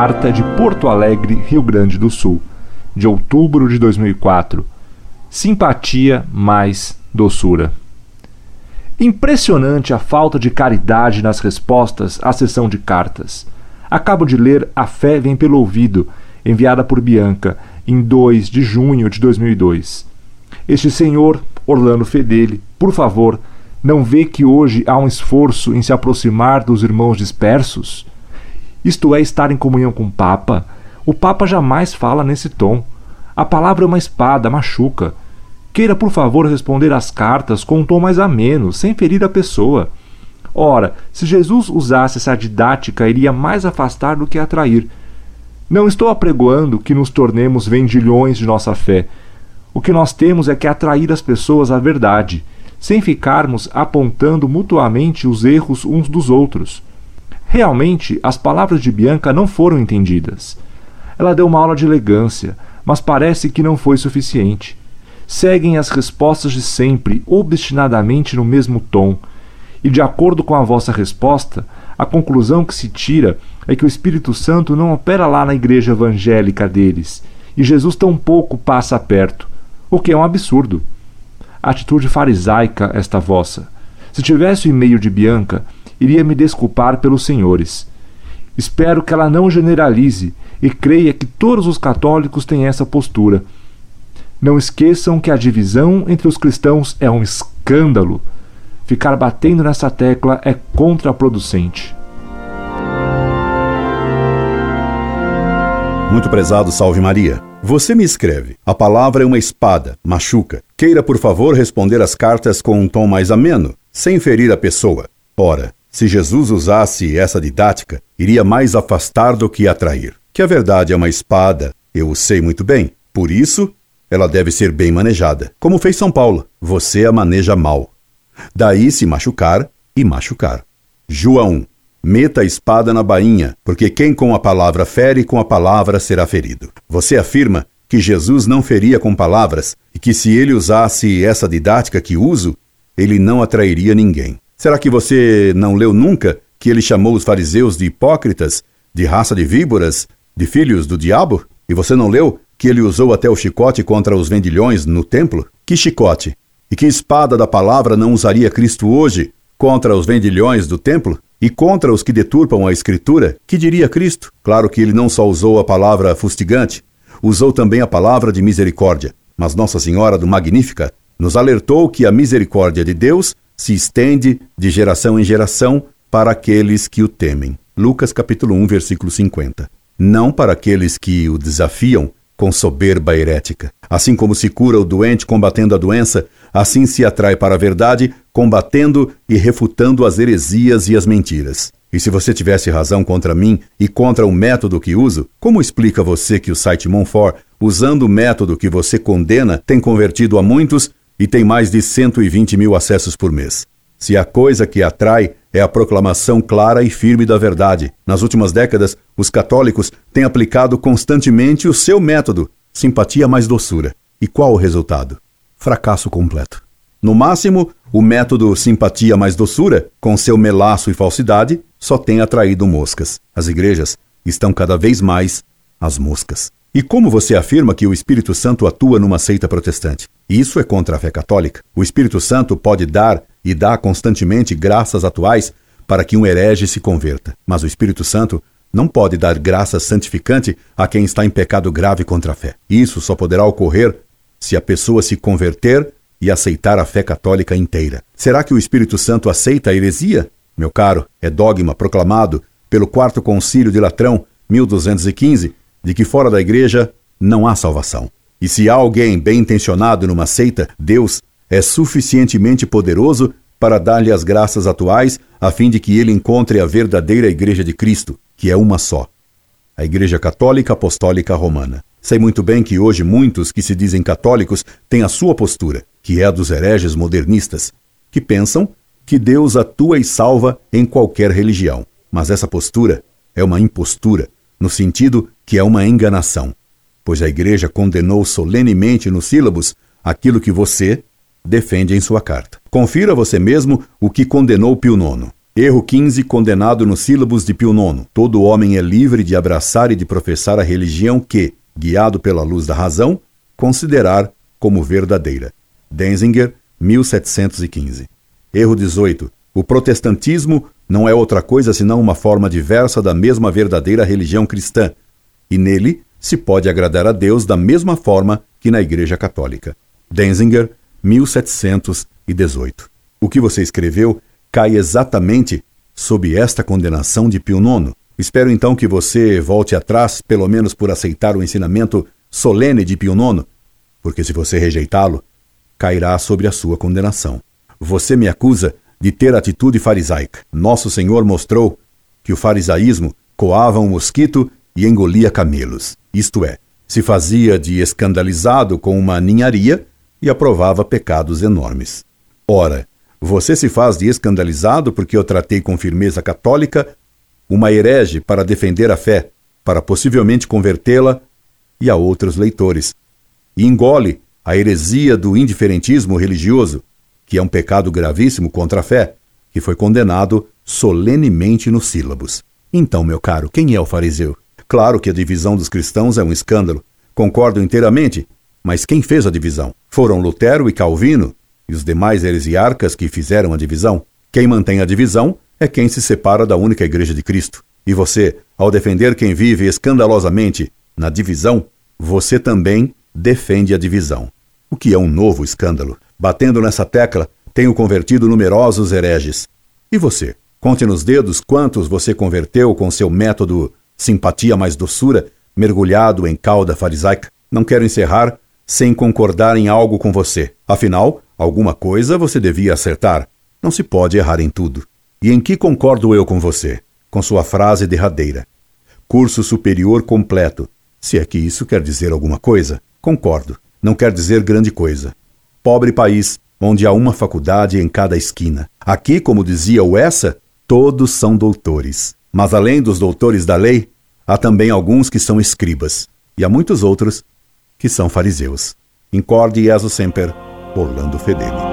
Carta de Porto Alegre, Rio Grande do Sul, de outubro de 2004. Simpatia mais doçura. Impressionante a falta de caridade nas respostas à sessão de cartas. Acabo de ler A Fé Vem Pelo Ouvido, enviada por Bianca, em 2 de junho de 2002. Este senhor, Orlando Fedeli, por favor, não vê que hoje há um esforço em se aproximar dos irmãos dispersos? Isto é, estar em comunhão com o Papa. O Papa jamais fala nesse tom. A palavra é uma espada, machuca. Queira, por favor, responder às cartas com um tom mais ameno, sem ferir a pessoa. Ora, se Jesus usasse essa didática, iria mais afastar do que atrair. Não estou apregoando que nos tornemos vendilhões de nossa fé. O que nós temos é que atrair as pessoas à verdade, sem ficarmos apontando mutuamente os erros uns dos outros. Realmente, as palavras de Bianca não foram entendidas. Ela deu uma aula de elegância, mas parece que não foi suficiente. Seguem as respostas de sempre, obstinadamente no mesmo tom. E de acordo com a vossa resposta, a conclusão que se tira é que o Espírito Santo não opera lá na igreja evangélica deles, e Jesus tampouco passa perto, o que é um absurdo. Atitude farisaica esta vossa. Se tivesse o e-mail de Bianca, iria me desculpar pelos senhores. Espero que ela não generalize e creia que todos os católicos têm essa postura. Não esqueçam que a divisão entre os cristãos é um escândalo. Ficar batendo nessa tecla é contraproducente. Muito prezado, salve Maria. Você me escreve. A palavra é uma espada, machuca. Queira, por favor, responder as cartas com um tom mais ameno, sem ferir a pessoa. Ora, se Jesus usasse essa didática, iria mais afastar do que atrair. Que a verdade é uma espada, eu o sei muito bem. Por isso, ela deve ser bem manejada. Como fez São Paulo, você a maneja mal. Daí se machucar e machucar. João Meta a espada na bainha, porque quem com a palavra fere, com a palavra será ferido. Você afirma que Jesus não feria com palavras e que se ele usasse essa didática que uso, ele não atrairia ninguém. Será que você não leu nunca que ele chamou os fariseus de hipócritas, de raça de víboras, de filhos do diabo? E você não leu que ele usou até o chicote contra os vendilhões no templo? Que chicote? E que espada da palavra não usaria Cristo hoje contra os vendilhões do templo? E contra os que deturpam a Escritura, que diria Cristo? Claro que ele não só usou a palavra fustigante, usou também a palavra de misericórdia. Mas Nossa Senhora do Magnífica nos alertou que a misericórdia de Deus se estende de geração em geração para aqueles que o temem. Lucas capítulo 1, versículo 50. Não para aqueles que o desafiam com soberba herética. Assim como se cura o doente combatendo a doença, Assim se atrai para a verdade, combatendo e refutando as heresias e as mentiras. E se você tivesse razão contra mim e contra o método que uso, como explica você que o site Monfort, usando o método que você condena, tem convertido a muitos e tem mais de 120 mil acessos por mês? Se a coisa que atrai é a proclamação clara e firme da verdade. Nas últimas décadas, os católicos têm aplicado constantemente o seu método, simpatia mais doçura. E qual o resultado? fracasso completo. No máximo, o método simpatia mais doçura, com seu melaço e falsidade, só tem atraído moscas. As igrejas estão cada vez mais as moscas. E como você afirma que o Espírito Santo atua numa seita protestante? Isso é contra a fé católica. O Espírito Santo pode dar e dá constantemente graças atuais para que um herege se converta. Mas o Espírito Santo não pode dar graça santificante a quem está em pecado grave contra a fé. Isso só poderá ocorrer se a pessoa se converter e aceitar a fé católica inteira. Será que o Espírito Santo aceita a heresia? Meu caro, é dogma proclamado pelo Quarto Concílio de Latrão, 1215, de que fora da igreja não há salvação. E se há alguém bem intencionado numa seita, Deus é suficientemente poderoso para dar-lhe as graças atuais, a fim de que ele encontre a verdadeira Igreja de Cristo, que é uma só, a Igreja Católica Apostólica Romana. Sei muito bem que hoje muitos que se dizem católicos têm a sua postura, que é a dos hereges modernistas, que pensam que Deus atua e salva em qualquer religião. Mas essa postura é uma impostura, no sentido que é uma enganação, pois a Igreja condenou solenemente nos sílabos aquilo que você defende em sua carta. Confira você mesmo o que condenou Pio IX. Erro 15, condenado nos sílabos de Pio IX. Todo homem é livre de abraçar e de professar a religião que, guiado pela luz da razão, considerar como verdadeira. Denzinger, 1715. Erro 18. O protestantismo não é outra coisa senão uma forma diversa da mesma verdadeira religião cristã, e nele se pode agradar a Deus da mesma forma que na Igreja Católica. Denzinger, 1718. O que você escreveu cai exatamente sob esta condenação de Pio IX. Espero então que você volte atrás, pelo menos por aceitar o ensinamento solene de Pio IX, porque se você rejeitá-lo, cairá sobre a sua condenação. Você me acusa de ter atitude farisaica. Nosso Senhor mostrou que o farisaísmo coava um mosquito e engolia camelos. Isto é, se fazia de escandalizado com uma ninharia e aprovava pecados enormes. Ora, você se faz de escandalizado porque eu tratei com firmeza católica uma herege para defender a fé, para possivelmente convertê-la e a outros leitores. E engole a heresia do indiferentismo religioso, que é um pecado gravíssimo contra a fé, que foi condenado solenemente nos sílabos. Então, meu caro, quem é o fariseu? Claro que a divisão dos cristãos é um escândalo. Concordo inteiramente. Mas quem fez a divisão? Foram Lutero e Calvino e os demais heresiarcas que fizeram a divisão? Quem mantém a divisão é quem se separa da única Igreja de Cristo. E você, ao defender quem vive escandalosamente na divisão, você também defende a divisão. O que é um novo escândalo? Batendo nessa tecla, tenho convertido numerosos hereges. E você? Conte nos dedos quantos você converteu com seu método simpatia mais doçura, mergulhado em cauda farisaica. Não quero encerrar sem concordar em algo com você. Afinal, alguma coisa você devia acertar. Não se pode errar em tudo. E em que concordo eu com você? Com sua frase derradeira. Curso superior completo. Se é que isso quer dizer alguma coisa, concordo. Não quer dizer grande coisa pobre país, onde há uma faculdade em cada esquina. Aqui, como dizia o Essa, todos são doutores. Mas além dos doutores da lei, há também alguns que são escribas, e há muitos outros que são fariseus. Incorde Jesus Semper, Orlando Fedeli.